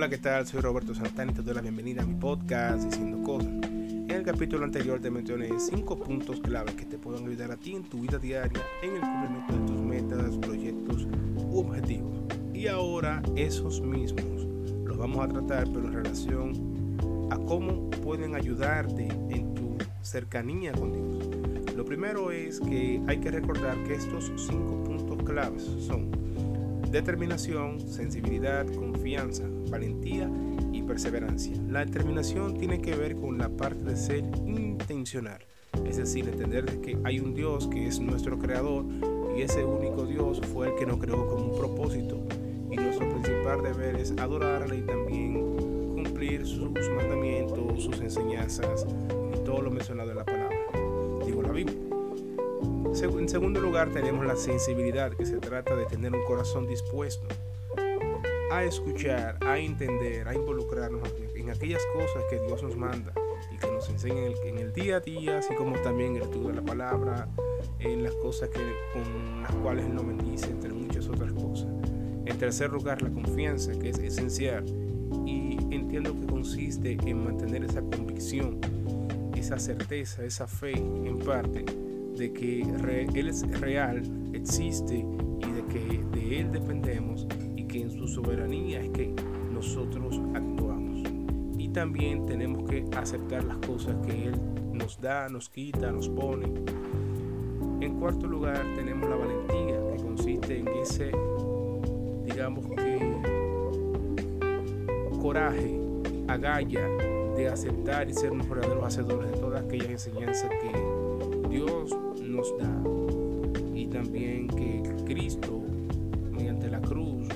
hola, ¿qué tal? Soy Roberto Santana y te doy la bienvenida a mi podcast Diciendo Cosas. En el capítulo anterior te mencioné 5 puntos clave que te pueden ayudar a ti en tu vida diaria en el cumplimiento de tus metas, proyectos u objetivos. Y ahora esos mismos los vamos a tratar, pero en relación a cómo pueden ayudarte en tu cercanía con Dios. Lo primero es que hay que recordar que estos 5 puntos claves son Determinación, sensibilidad, confianza, valentía y perseverancia. La determinación tiene que ver con la parte de ser intencional, es decir, entender que hay un Dios que es nuestro creador y ese único Dios fue el que nos creó con un propósito y nuestro principal deber es adorarle y también cumplir sus mandamientos, sus enseñanzas y todo lo mencionado en la palabra, digo la Biblia. En segundo lugar tenemos la sensibilidad, que se trata de tener un corazón dispuesto a escuchar, a entender, a involucrarnos en aquellas cosas que Dios nos manda y que nos enseña en el, día a día, así como también en el estudio de la palabra, en las cosas que, con las cuales Él nos bendice, entre muchas otras cosas. En tercer lugar, la confianza, que es esencial y entiendo que consiste en mantener esa convicción, esa certeza, esa fe en parte de que Él es real, existe y de que de Él dependemos y que en su soberanía es que nosotros actuamos. Y también tenemos que aceptar las cosas que Él nos da, nos quita, nos pone. En cuarto lugar tenemos la valentía, que consiste en ese, digamos que, coraje, agalla de aceptar y ser los verdaderos hacedores de todas aquellas enseñanzas que nos da y también que Cristo mediante la cruz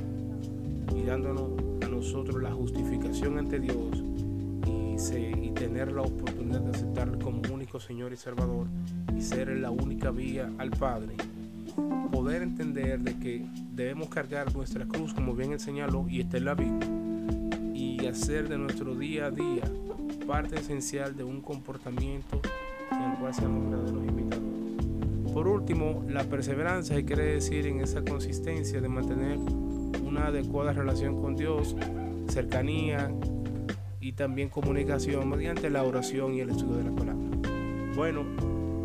y dándonos a nosotros la justificación ante Dios y, tener la oportunidad de aceptarle como único Señor y Salvador y ser la única vía al Padre poder entender de que debemos cargar nuestra cruz como bien él señaló y está en la Biblia y hacer de nuestro día a día parte esencial de un comportamiento en el cual seamos verdaderos imitadores. Por último, la perseverancia quiere decir en esa consistencia de mantener una adecuada relación con Dios, cercanía y también comunicación mediante la oración y el estudio de la palabra. Bueno,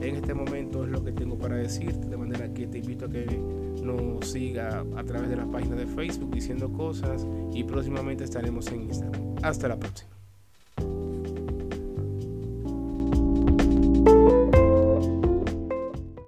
en este momento es lo que tengo para decirte, de manera que te invito a que nos siga a través de la página de Facebook diciendo cosas y próximamente estaremos en Instagram. Hasta la próxima.